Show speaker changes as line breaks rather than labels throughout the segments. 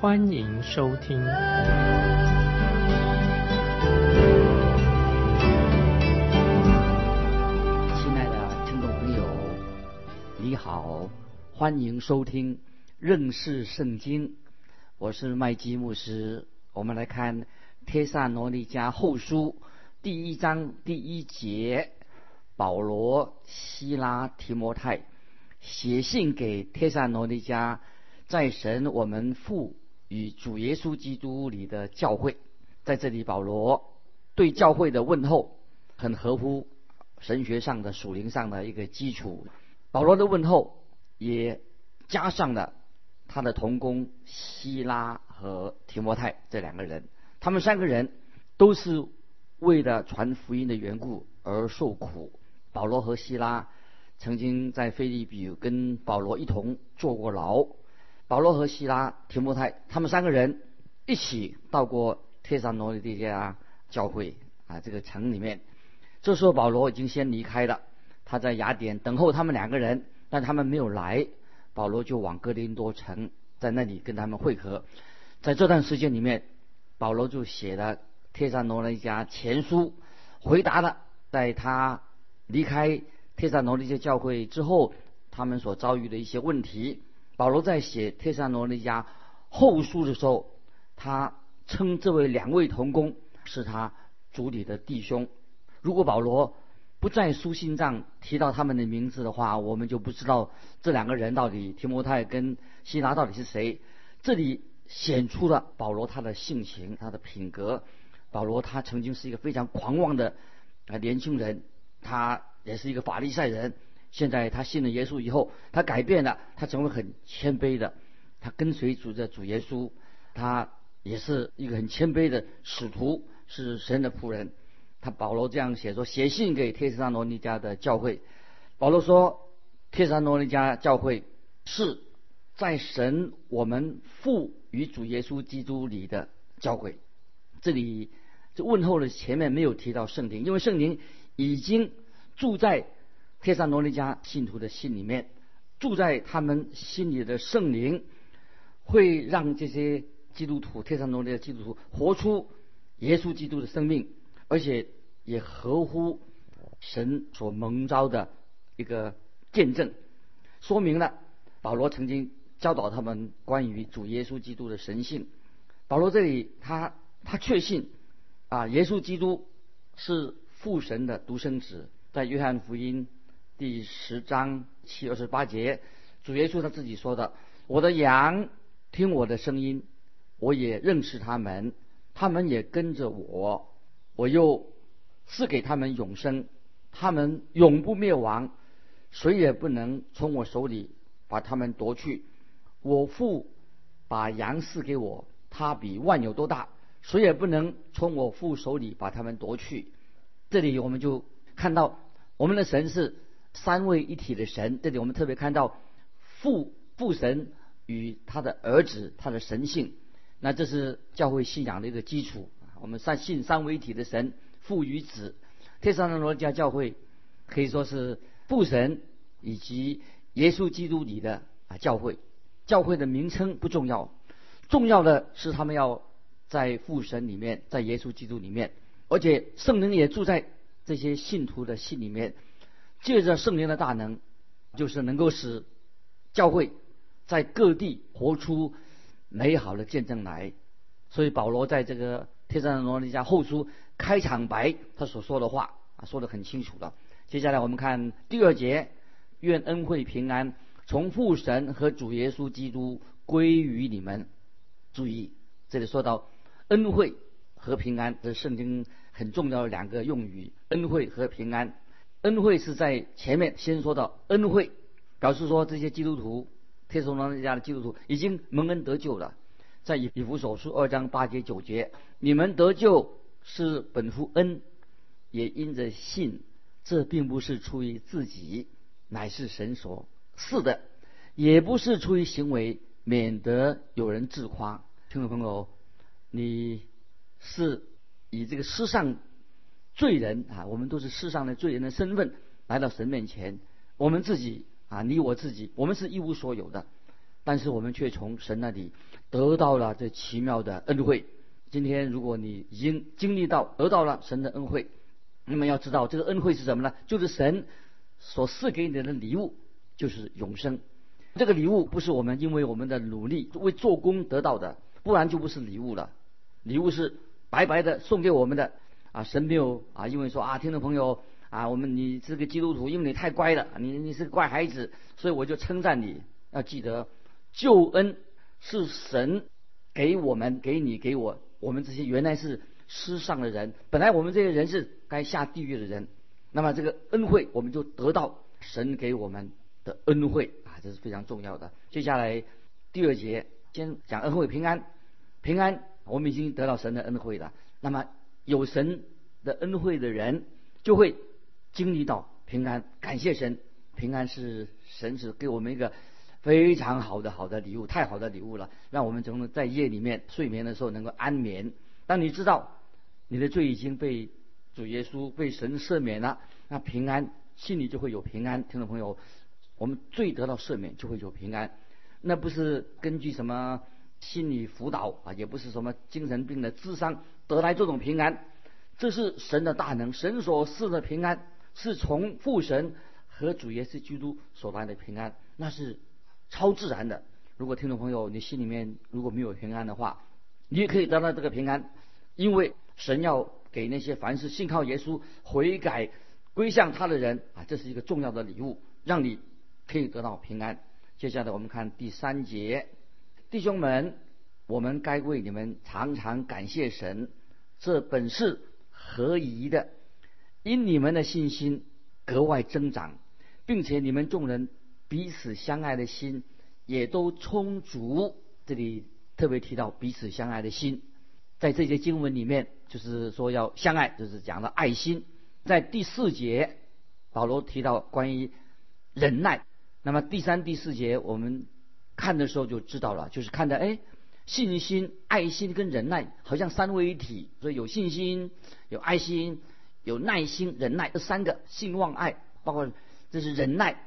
欢迎收听。
亲爱的听众朋友，你好，欢迎收听认识圣经。我是麦基牧师，我们来看《帖萨罗尼迦后书》第一章第一节。保罗、希拉、提摩太写信给帖撒罗尼迦，在神我们父与主耶稣基督里的教会，在这里，保罗对教会的问候很合乎神学上的属灵上的一个基础。保罗的问候也加上了他的同工希拉和提摩太这两个人，他们三个人都是为了传福音的缘故而受苦。保罗和希拉曾经在菲利比跟保罗一同坐过牢。保罗和希拉、提摩太他们三个人一起到过帖撒罗尼迦教会啊，这个城里面。这时候保罗已经先离开了，他在雅典等候他们两个人，但他们没有来。保罗就往哥林多城，在那里跟他们会合。在这段时间里面，保罗就写了帖撒罗尼迦前书，回答了在他。离开帖撒罗尼迦教会之后，他们所遭遇的一些问题。保罗在写帖撒罗尼迦后书的时候，他称这位两位同工是他主里的弟兄。如果保罗不在书信上提到他们的名字的话，我们就不知道这两个人到底提摩太跟希拉到底是谁。这里显出了保罗他的性情、他的品格。保罗他曾经是一个非常狂妄的啊年轻人。他也是一个法利赛人，现在他信了耶稣以后，他改变了，他成为很谦卑的，他跟随主的主耶稣，他也是一个很谦卑的使徒，是神的仆人。他保罗这样写说：写信给帖撒罗尼迦的教会，保罗说，帖撒罗尼迦教会是在神我们父与主耶稣基督里的教会。这里这问候的前面没有提到圣灵，因为圣灵。已经住在帖撒罗尼迦信徒的心里面，住在他们心里的圣灵，会让这些基督徒、帖撒罗尼迦基督徒活出耶稣基督的生命，而且也合乎神所蒙召的一个见证，说明了保罗曾经教导他们关于主耶稣基督的神性。保罗这里他他确信啊，耶稣基督是。父神的独生子，在约翰福音第十章七二十八节，主耶稣他自己说的：“我的羊听我的声音，我也认识他们，他们也跟着我，我又赐给他们永生，他们永不灭亡，谁也不能从我手里把他们夺去。我父把羊赐给我，他比万有都大，谁也不能从我父手里把他们夺去。”这里我们就看到我们的神是三位一体的神。这里我们特别看到父父神与他的儿子他的神性。那这是教会信仰的一个基础。我们三信三位一体的神，父与子。天上的罗家教会可以说是父神以及耶稣基督里的啊教会。教会的名称不重要，重要的是他们要在父神里面，在耶稣基督里面。而且圣灵也住在这些信徒的心里面，借着圣灵的大能，就是能够使教会在各地活出美好的见证来。所以保罗在这个帖撒罗尼迦后书开场白，他所说的话啊，说得很清楚了。接下来我们看第二节，愿恩惠平安从父神和主耶稣基督归于你们。注意，这里说到恩惠和平安，这是圣经。很重要的两个用语，恩惠和平安。恩惠是在前面先说到恩惠，表示说这些基督徒，天主罗尼迦的基督徒已经蒙恩得救了。在以以弗所书二章八节九节，你们得救是本乎恩，也因着信。这并不是出于自己，乃是神所赐的；也不是出于行为，免得有人自夸。听众朋友，你是以这个世上罪人啊，我们都是世上的罪人的身份来到神面前。我们自己啊，你我自己，我们是一无所有的，但是我们却从神那里得到了这奇妙的恩惠。今天，如果你已经经历到得到了神的恩惠，那么要知道这个恩惠是什么呢？就是神所赐给你的礼物，就是永生。这个礼物不是我们因为我们的努力为做工得到的，不然就不是礼物了。礼物是白白的送给我们的啊！神没有啊，因为说啊，听众朋友啊，我们你是个基督徒，因为你太乖了，你你是个乖孩子，所以我就称赞你。要记得，救恩是神给我们、给你、给我，我们这些原来是。世上的人，本来我们这些人是该下地狱的人，那么这个恩惠我们就得到神给我们的恩惠啊，这是非常重要的。接下来第二节先讲恩惠平安，平安我们已经得到神的恩惠了。那么有神的恩惠的人就会经历到平安，感谢神，平安是神是给我们一个非常好的好的礼物，太好的礼物了，让我们从在夜里面睡眠的时候能够安眠。当你知道。你的罪已经被主耶稣被神赦免了，那平安心里就会有平安。听众朋友，我们罪得到赦免就会有平安，那不是根据什么心理辅导啊，也不是什么精神病的智商得来这种平安，这是神的大能，神所赐的平安是从父神和主耶稣基督所来的平安，那是超自然的。如果听众朋友你心里面如果没有平安的话，你也可以得到这个平安，因为。神要给那些凡是信靠耶稣、悔改、归向他的人啊，这是一个重要的礼物，让你可以得到平安。接下来我们看第三节，弟兄们，我们该为你们常常感谢神，这本是合宜的，因你们的信心格外增长，并且你们众人彼此相爱的心也都充足。这里特别提到彼此相爱的心，在这些经文里面。就是说要相爱，就是讲了爱心。在第四节，保罗提到关于忍耐。那么第三、第四节我们看的时候就知道了，就是看的哎，信心、爱心跟忍耐好像三位一体。所以有信心、有爱心、有耐心、忍耐这三个信望爱，包括这是忍耐，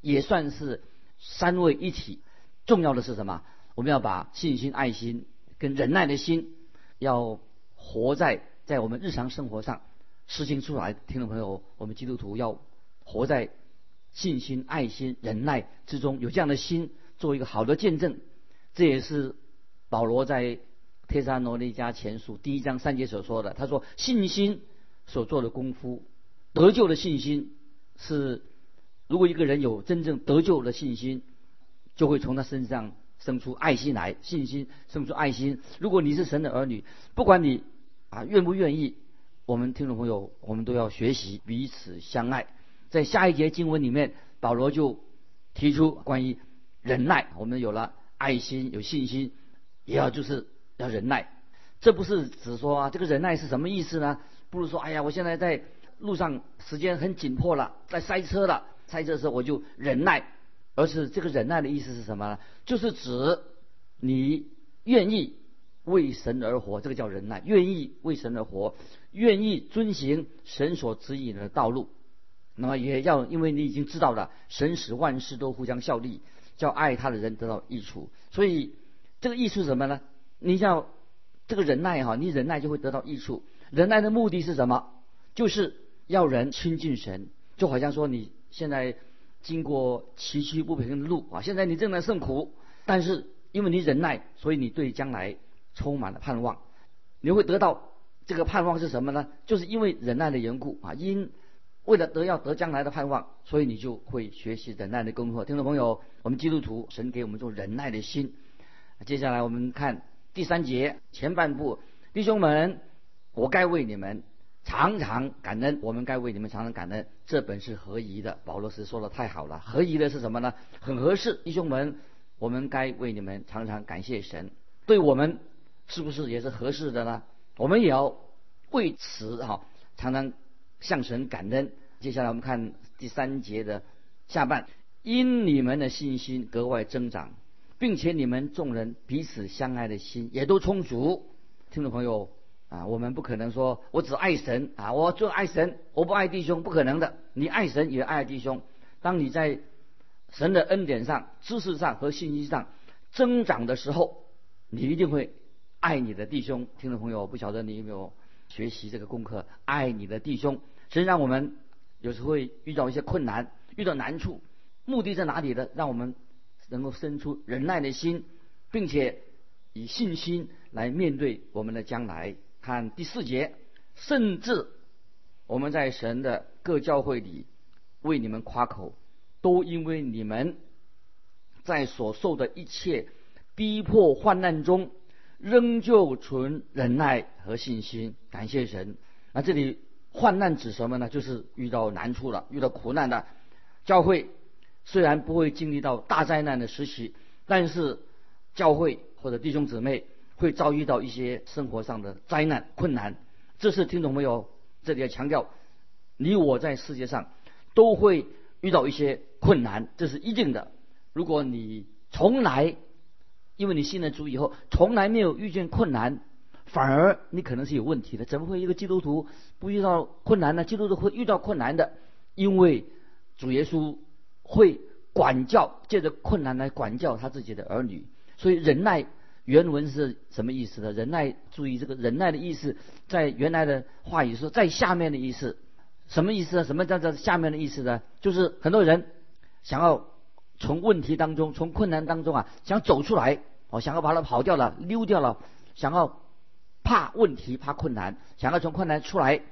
也算是三位一体。重要的是什么？我们要把信心、爱心跟忍耐的心要。活在在我们日常生活上实行出来，听众朋友，我们基督徒要活在信心、爱心、忍耐之中，有这样的心，做一个好的见证。这也是保罗在《帖撒罗尼迦前书》第一章三节所说的。他说：“信心所做的功夫，得救的信心是，如果一个人有真正得救的信心，就会从他身上生出爱心来，信心生出爱心。如果你是神的儿女，不管你。”啊，愿不愿意？我们听众朋友，我们都要学习彼此相爱。在下一节经文里面，保罗就提出关于忍耐。我们有了爱心，有信心，也要就是要忍耐。这不是只说啊，这个忍耐是什么意思呢？不如说，哎呀，我现在在路上时间很紧迫了，在塞车了，塞车的时候我就忍耐。而是这个忍耐的意思是什么呢？就是指你愿意。为神而活，这个叫忍耐；愿意为神而活，愿意遵行神所指引的道路。那么也要，因为你已经知道了，神使万事都互相效力，叫爱他的人得到益处。所以这个益处什么呢？你要这个忍耐哈，你忍耐就会得到益处。忍耐的目的是什么？就是要人亲近神。就好像说你现在经过崎岖不平的路啊，现在你正在受苦，但是因为你忍耐，所以你对将来。充满了盼望，你会得到这个盼望是什么呢？就是因为忍耐的缘故啊，因为了得要得将来的盼望，所以你就会学习忍耐的功课。听众朋友，我们基督徒，神给我们做忍耐的心。接下来我们看第三节前半部，弟兄们，我该为你们常常感恩，我们该为你们常常感恩，这本是合宜的。保罗斯说的太好了，合宜的是什么呢？很合适，弟兄们，我们该为你们常常感谢神。对我们是不是也是合适的呢？我们也要为此哈常常向神感恩。接下来我们看第三节的下半，因你们的信心格外增长，并且你们众人彼此相爱的心也都充足。听众朋友啊，我们不可能说我只爱神啊，我就爱神，我不爱弟兄，不可能的。你爱神也爱弟兄。当你在神的恩典上、知识上和信息上增长的时候，你一定会爱你的弟兄。听众朋友，不晓得你有没有学习这个功课？爱你的弟兄，实际上我们。有时会遇到一些困难，遇到难处，目的在哪里呢？让我们能够生出忍耐的心，并且以信心来面对我们的将来。看第四节，甚至我们在神的各教会里为你们夸口，都因为你们在所受的一切逼迫患难中，仍旧存忍耐和信心。感谢神。那这里。患难指什么呢？就是遇到难处了，遇到苦难的教会，虽然不会经历到大灾难的时期，但是教会或者弟兄姊妹会遭遇到一些生活上的灾难困难。这是听懂没有？这里要强调，你我在世界上都会遇到一些困难，这是一定的。如果你从来因为你信了主以后，从来没有遇见困难。反而你可能是有问题的，怎么会一个基督徒不遇到困难呢？基督徒会遇到困难的，因为主耶稣会管教，借着困难来管教他自己的儿女。所以忍耐原文是什么意思呢？忍耐，注意这个忍耐的意思，在原来的话语说在下面的意思，什么意思呢？什么叫做下面的意思呢？就是很多人想要从问题当中、从困难当中啊，想走出来，哦，想要把它跑掉了、溜掉了，想要。怕问题，怕困难，想要从困难出来，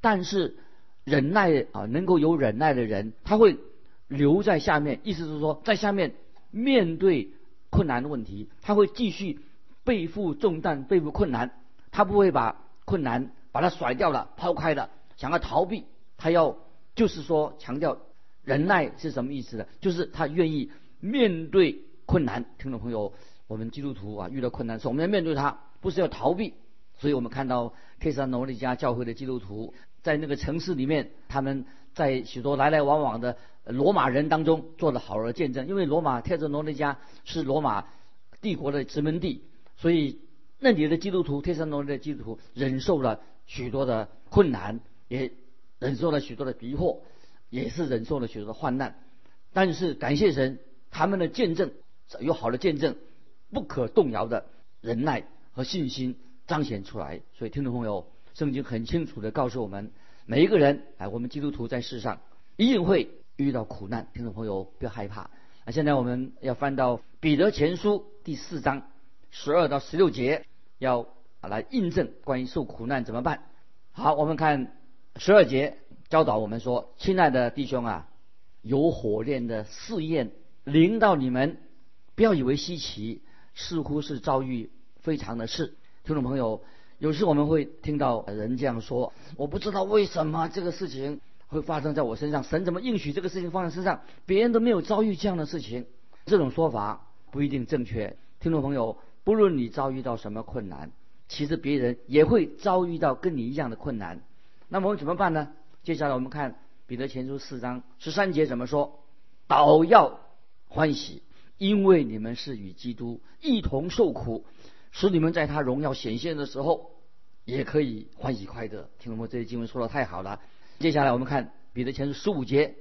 但是忍耐啊，能够有忍耐的人，他会留在下面。意思是说，在下面面对困难的问题，他会继续背负重担，背负困难，他不会把困难把它甩掉了、抛开了，想要逃避。他要就是说强调忍耐是什么意思呢？就是他愿意面对困难。听众朋友，我们基督徒啊，遇到困难时，我们要面对它。不是要逃避，所以我们看到特萨罗尼加教会的基督徒在那个城市里面，他们在许多来来往往的罗马人当中做了好的见证。因为罗马特萨罗尼加是罗马帝国的殖民地，所以那里的基督徒特萨罗尼的基督徒忍受了许多的困难，也忍受了许多的逼迫，也是忍受了许多的患难。但是感谢神，他们的见证有好的见证，不可动摇的忍耐。和信心彰显出来，所以听众朋友，圣经很清楚的告诉我们，每一个人，哎，我们基督徒在世上一定会遇到苦难。听众朋友不要害怕。那现在我们要翻到彼得前书第四章十二到十六节，要来印证关于受苦难怎么办。好，我们看十二节教导我们说：“亲爱的弟兄啊，有火炼的试验临到你们，不要以为稀奇，似乎是遭遇。”非常的是，听众朋友，有时我们会听到人这样说：“我不知道为什么这个事情会发生在我身上，神怎么应许这个事情放在身上，别人都没有遭遇这样的事情。”这种说法不一定正确。听众朋友，不论你遭遇到什么困难，其实别人也会遭遇到跟你一样的困难。那么我们怎么办呢？接下来我们看彼得前书四章十三节怎么说：“倒要欢喜，因为你们是与基督一同受苦。”使你们在他荣耀显现的时候，也可以欢喜快乐。听懂吗？这些经文说的太好了。接下来我们看彼得前书十五节，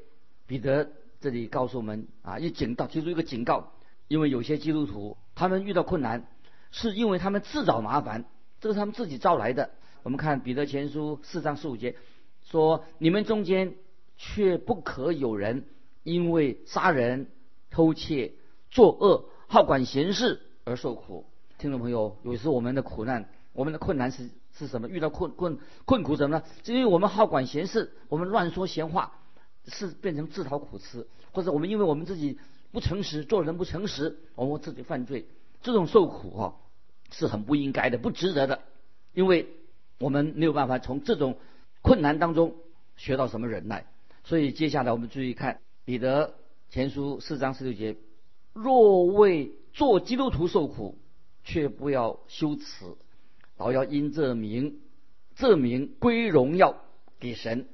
彼得这里告诉我们啊，一警告，提出一个警告，因为有些基督徒他们遇到困难，是因为他们自找麻烦，这是他们自己招来的。我们看彼得前书四章十五节说：你们中间却不可有人因为杀人、偷窃、作恶、好管闲事而受苦。听众朋友，有时我们的苦难，我们的困难是是什么？遇到困困困苦什么呢？是因为我们好管闲事，我们乱说闲话，是变成自讨苦吃，或者我们因为我们自己不诚实，做人不诚实，我们自己犯罪，这种受苦啊，是很不应该的，不值得的，因为我们没有办法从这种困难当中学到什么忍耐。所以接下来我们注意看彼得前书四章十六节：若为做基督徒受苦。却不要羞耻，老要因这名，这名归荣耀给神。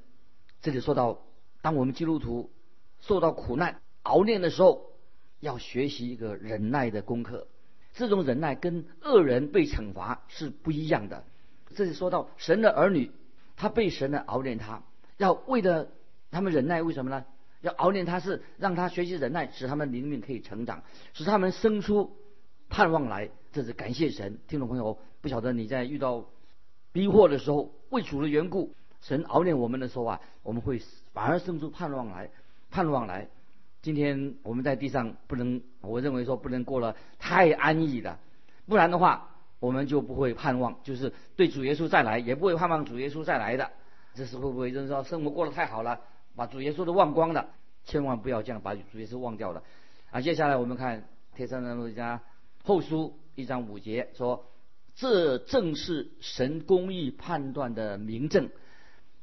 这里说到，当我们基督徒受到苦难熬炼的时候，要学习一个忍耐的功课。这种忍耐跟恶人被惩罚是不一样的。这里说到神的儿女，他被神的熬炼，他要为了他们忍耐，为什么呢？要熬炼他是让他学习忍耐，使他们灵命可以成长，使他们生出盼望来。这是感谢神，听众朋友，不晓得你在遇到逼迫的时候，为主的缘故，神熬炼我们的时候啊，我们会反而生出盼望来，盼望来。今天我们在地上不能，我认为说不能过了太安逸了，不然的话，我们就不会盼望，就是对主耶稣再来，也不会盼望主耶稣再来的。这是会不会就是说生活过得太好了？把主耶稣都忘光了，千万不要这样把主耶稣忘掉了。啊，接下来我们看《天山人路加后书》一章五节说：“这正是神公义判断的明证，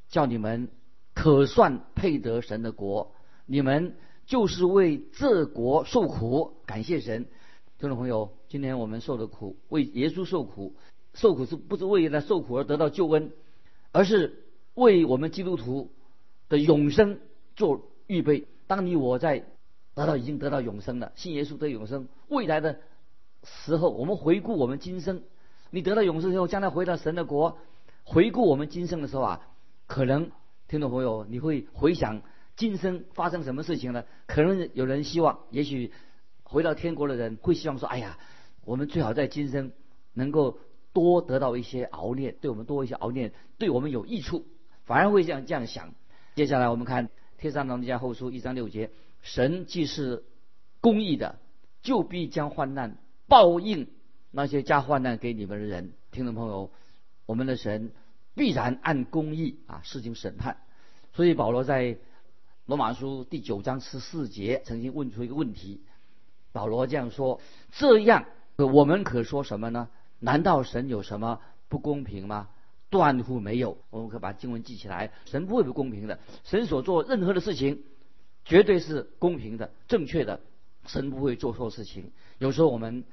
叫你们可算配得神的国。你们就是为这国受苦，感谢神。”听众朋友，今天我们受的苦，为耶稣受苦，受苦是不是为了受苦而得到救恩，而是为我们基督徒。的永生做预备。当你我在得到已经得到永生了，信耶稣得永生，未来的时候，我们回顾我们今生，你得到永生之后，将来回到神的国，回顾我们今生的时候啊，可能听众朋友你会回想今生发生什么事情呢？可能有人希望，也许回到天国的人会希望说：哎呀，我们最好在今生能够多得到一些熬炼，对我们多一些熬炼，对我们有益处，反而会这样这样想。接下来我们看《天上龙家后书》一章六节：神既是公义的，就必将患难报应那些加患难给你们的人。听众朋友，我们的神必然按公义啊施行审判。所以保罗在罗马书第九章十四节曾经问出一个问题：保罗这样说，这样我们可说什么呢？难道神有什么不公平吗？断乎没有，我们可以把经文记起来。神不会不公平的，神所做任何的事情，绝对是公平的、正确的。神不会做错事情。有时候我们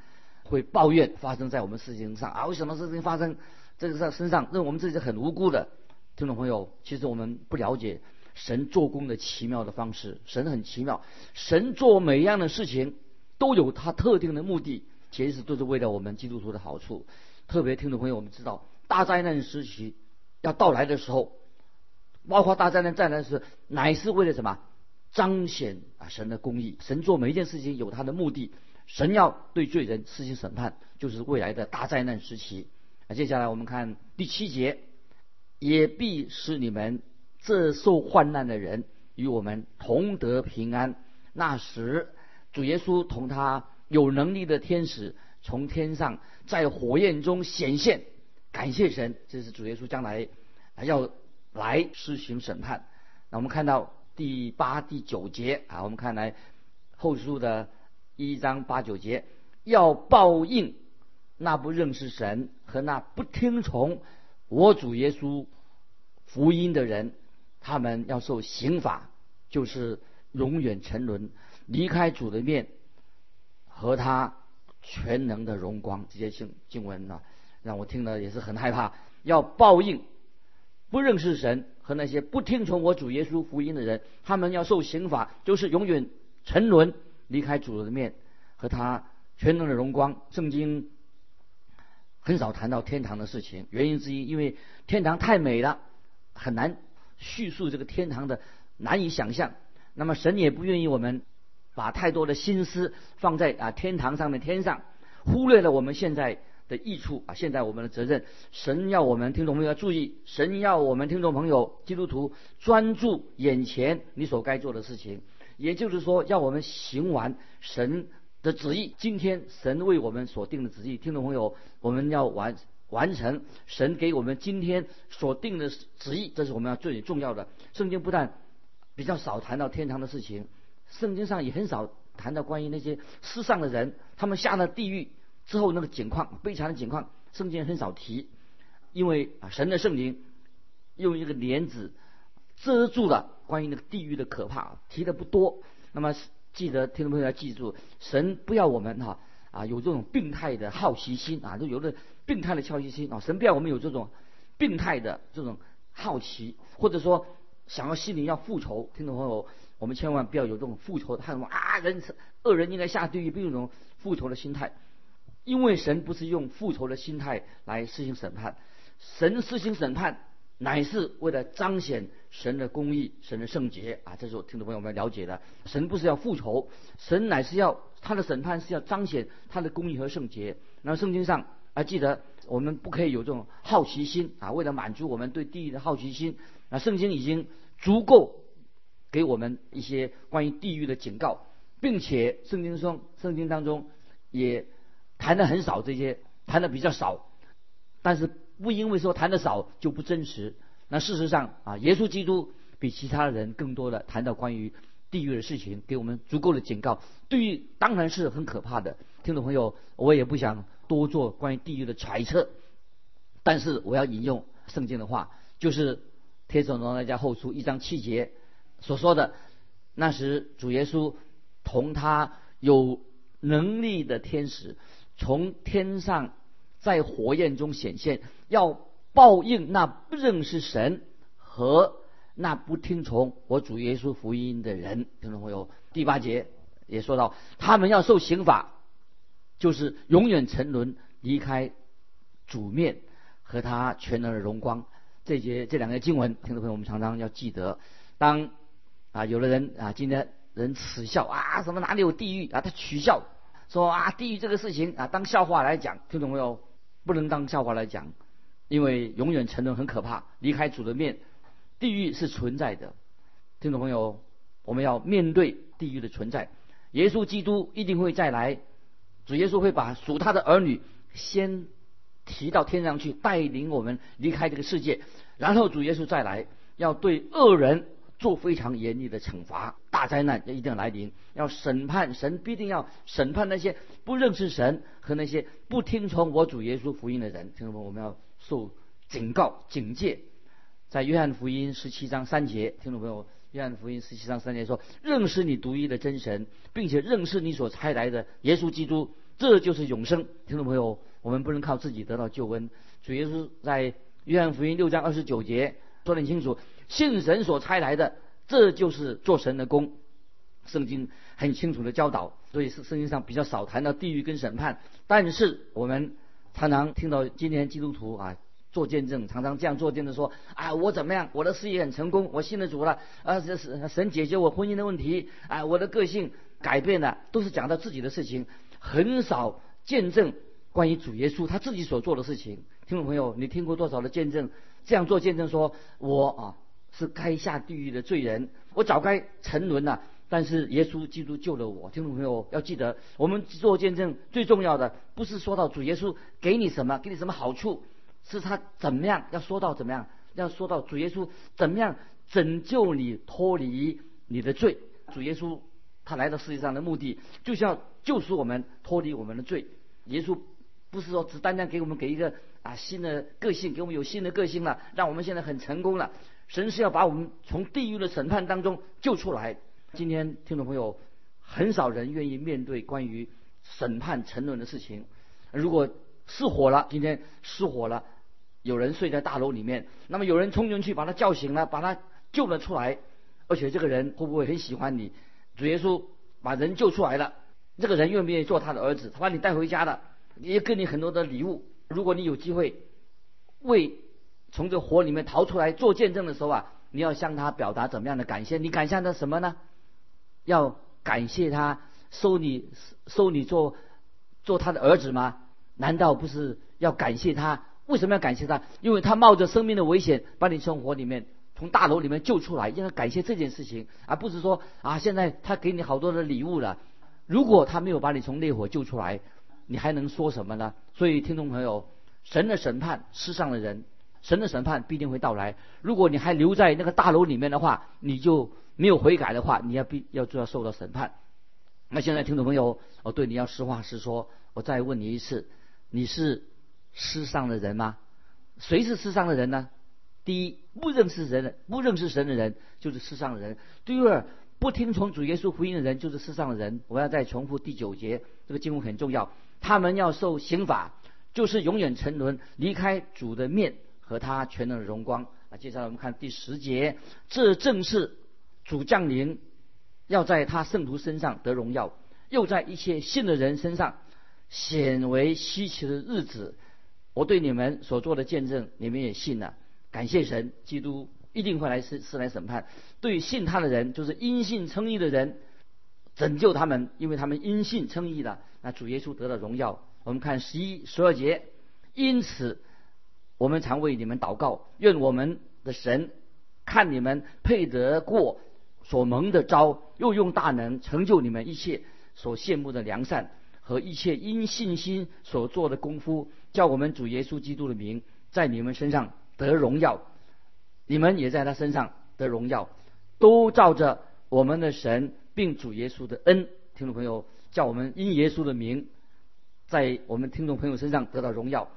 会抱怨发生在我们事情上啊，为什么事情发生这个在身上，认为我们自己很无辜的？听众朋友，其实我们不了解神做工的奇妙的方式。神很奇妙，神做每一样的事情都有他特定的目的，其实都是为了我们基督徒的好处。特别听众朋友，我们知道。大灾难时期要到来的时候，包括大灾难再来时，乃是为了什么？彰显啊神的公义。神做每一件事情有他的目的。神要对罪人施行审判，就是未来的大灾难时期。那接下来我们看第七节，也必使你们这受患难的人与我们同得平安。那时主耶稣同他有能力的天使从天上在火焰中显现。感谢神，这是主耶稣将来要来施行审判。那我们看到第八、第九节啊，我们看来后书的一章八九节，要报应那不认识神和那不听从我主耶稣福音的人，他们要受刑罚，就是永远沉沦，离开主的面和他全能的荣光。这些经经文呢？让我听了也是很害怕，要报应不认识神和那些不听从我主耶稣福音的人，他们要受刑罚，就是永远沉沦，离开主的面和他全能的荣光。圣经很少谈到天堂的事情，原因之一，因为天堂太美了，很难叙述这个天堂的难以想象。那么神也不愿意我们把太多的心思放在啊天堂上面天上，忽略了我们现在。的益处啊！现在我们的责任，神要我们听众朋友要注意，神要我们听众朋友基督徒专注眼前你所该做的事情，也就是说，要我们行完神的旨意。今天神为我们所定的旨意，听众朋友，我们要完完成神给我们今天所定的旨意，这是我们要最重要的。圣经不但比较少谈到天堂的事情，圣经上也很少谈到关于那些世上的人，他们下了地狱。之后那个景况悲惨的景况，圣经很少提，因为啊神的圣灵用一个莲子遮住了关于那个地狱的可怕，提的不多。那么记得听众朋友要记住，神不要我们哈啊有这种病态的好奇心啊，就有的病态的好奇心啊。神不要我们有这种病态的这种好奇，或者说想要心里要复仇。听众朋友，我们千万不要有这种复仇的态度啊！人恶人应该下地狱，并有这种复仇的心态，因为神不是用复仇的心态来施行审判，神施行审判。乃是为了彰显神的公义、神的圣洁啊！这是我听众朋友们了解的。神不是要复仇，神乃是要他的审判是要彰显他的公义和圣洁。那圣经上啊，记得我们不可以有这种好奇心啊！为了满足我们对地狱的好奇心，那圣经已经足够给我们一些关于地狱的警告，并且圣经中圣经当中也谈的很少这些，谈的比较少，但是。不因为说谈的少就不真实。那事实上啊，耶稣基督比其他人更多的谈到关于地狱的事情，给我们足够的警告。地狱当然是很可怕的，听众朋友，我也不想多做关于地狱的揣测。但是我要引用圣经的话，就是《天主罗那家后书》一章七节所说的：“那时主耶稣同他有能力的天使从天上。”在火焰中显现，要报应那不认识神和那不听从我主耶稣福音的人。听众朋友，第八节也说到，他们要受刑罚，就是永远沉沦，离开主面和他全能的荣光。这节这两个经文，听众朋友，我们常常要记得。当啊，有的人啊，今天人耻笑啊，什么哪里有地狱啊？他取笑说啊，地狱这个事情啊，当笑话来讲，听懂没有？不能当笑话来讲，因为永远沉沦很可怕，离开主的面，地狱是存在的。听众朋友，我们要面对地狱的存在。耶稣基督一定会再来，主耶稣会把属他的儿女先提到天上去，带领我们离开这个世界，然后主耶稣再来，要对恶人。做非常严厉的惩罚，大灾难要一定来临，要审判神必定要审判那些不认识神和那些不听从我主耶稣福音的人。听众们，我们要受警告警戒。在约翰福音十七章三节，听众朋友，约翰福音十七章三节说：“认识你独一的真神，并且认识你所差来的耶稣基督，这就是永生。”听众朋友，我们不能靠自己得到救恩。主耶稣在约翰福音六章二十九节说得很清楚。信神所差来的，这就是做神的功。圣经很清楚的教导，所以是圣经上比较少谈到地狱跟审判。但是我们常常听到今天基督徒啊做见证，常常这样做见证说：啊，我怎么样？我的事业很成功，我信了主了。啊，这是神解决我婚姻的问题。啊，我的个性改变了，都是讲到自己的事情，很少见证关于主耶稣他自己所做的事情。听众朋友，你听过多少的见证？这样做见证说：我啊。是该下地狱的罪人，我早该沉沦了。但是耶稣基督救了我。听众朋友要记得，我们做见证最重要的不是说到主耶稣给你什么，给你什么好处，是他怎么样要说到怎么样，要说到主耶稣怎么样拯救你脱离你的罪。主耶稣他来到世界上的目的，就是要救赎我们脱离我们的罪。耶稣不是说只单单给我们给一个啊新的个性，给我们有新的个性了，让我们现在很成功了。神是要把我们从地狱的审判当中救出来。今天听众朋友，很少人愿意面对关于审判沉沦的事情。如果失火了，今天失火了，有人睡在大楼里面，那么有人冲进去把他叫醒了，把他救了出来，而且这个人会不会很喜欢你？主耶稣把人救出来了，这个人愿不愿意做他的儿子？他把你带回家了，也给你很多的礼物。如果你有机会为从这火里面逃出来做见证的时候啊，你要向他表达怎么样的感谢？你感谢他什么呢？要感谢他收你收你做做他的儿子吗？难道不是要感谢他？为什么要感谢他？因为他冒着生命的危险把你从火里面从大楼里面救出来，应该感谢这件事情，而不是说啊现在他给你好多的礼物了。如果他没有把你从烈火救出来，你还能说什么呢？所以听众朋友，神的审判世上的人。神的审判必定会到来。如果你还留在那个大楼里面的话，你就没有悔改的话，你要必要就要受到审判。那现在听众朋友，我对你要实话实说。我再问你一次，你是世上的人吗？谁是世上的人呢？第一，不认识人、不认识神的人就是世上的人；第二，不听从主耶稣福音的人，就是世上的人。我要再重复第九节，这个经文很重要。他们要受刑罚，就是永远沉沦，离开主的面和他全能的荣光。那接下来我们看第十节，这正是主降临，要在他圣徒身上得荣耀，又在一些信的人身上显为稀奇的日子。我对你们所做的见证，你们也信了。感谢神，基督一定会来是是来审判。对信他的人，就是因信称义的人，拯救他们，因为他们因信称义了。那主耶稣得了荣耀。我们看十一、十二节，因此我们常为你们祷告，愿我们的神看你们配得过所蒙的招，又用大能成就你们一切所羡慕的良善和一切因信心所做的功夫，叫我们主耶稣基督的名在你们身上得荣耀，你们也在他身上得荣耀，都照着我们的神并主耶稣的恩，听众朋友，叫我们因耶稣的名。在我们听众朋友身上得到荣耀。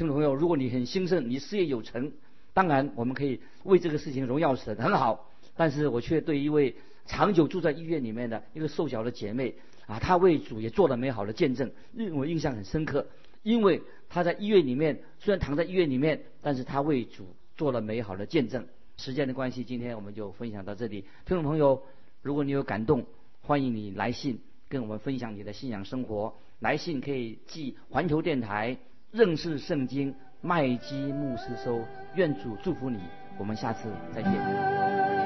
听众朋友，如果你很兴盛，你事业有成，当然我们可以为这个事情荣耀神，很好。但是我却对一位长久住在医院里面的一个瘦小的姐妹啊，她为主也做了美好的见证，令我印象很深刻。因为她在医院里面，虽然躺在医院里面，但是她为主做了美好的见证。时间的关系，今天我们就分享到这里。听众朋友，如果你有感动，欢迎你来信跟我们分享你的信仰生活。来信可以寄环球电台认识圣经麦基牧师收，愿主祝福你，我们下次再见。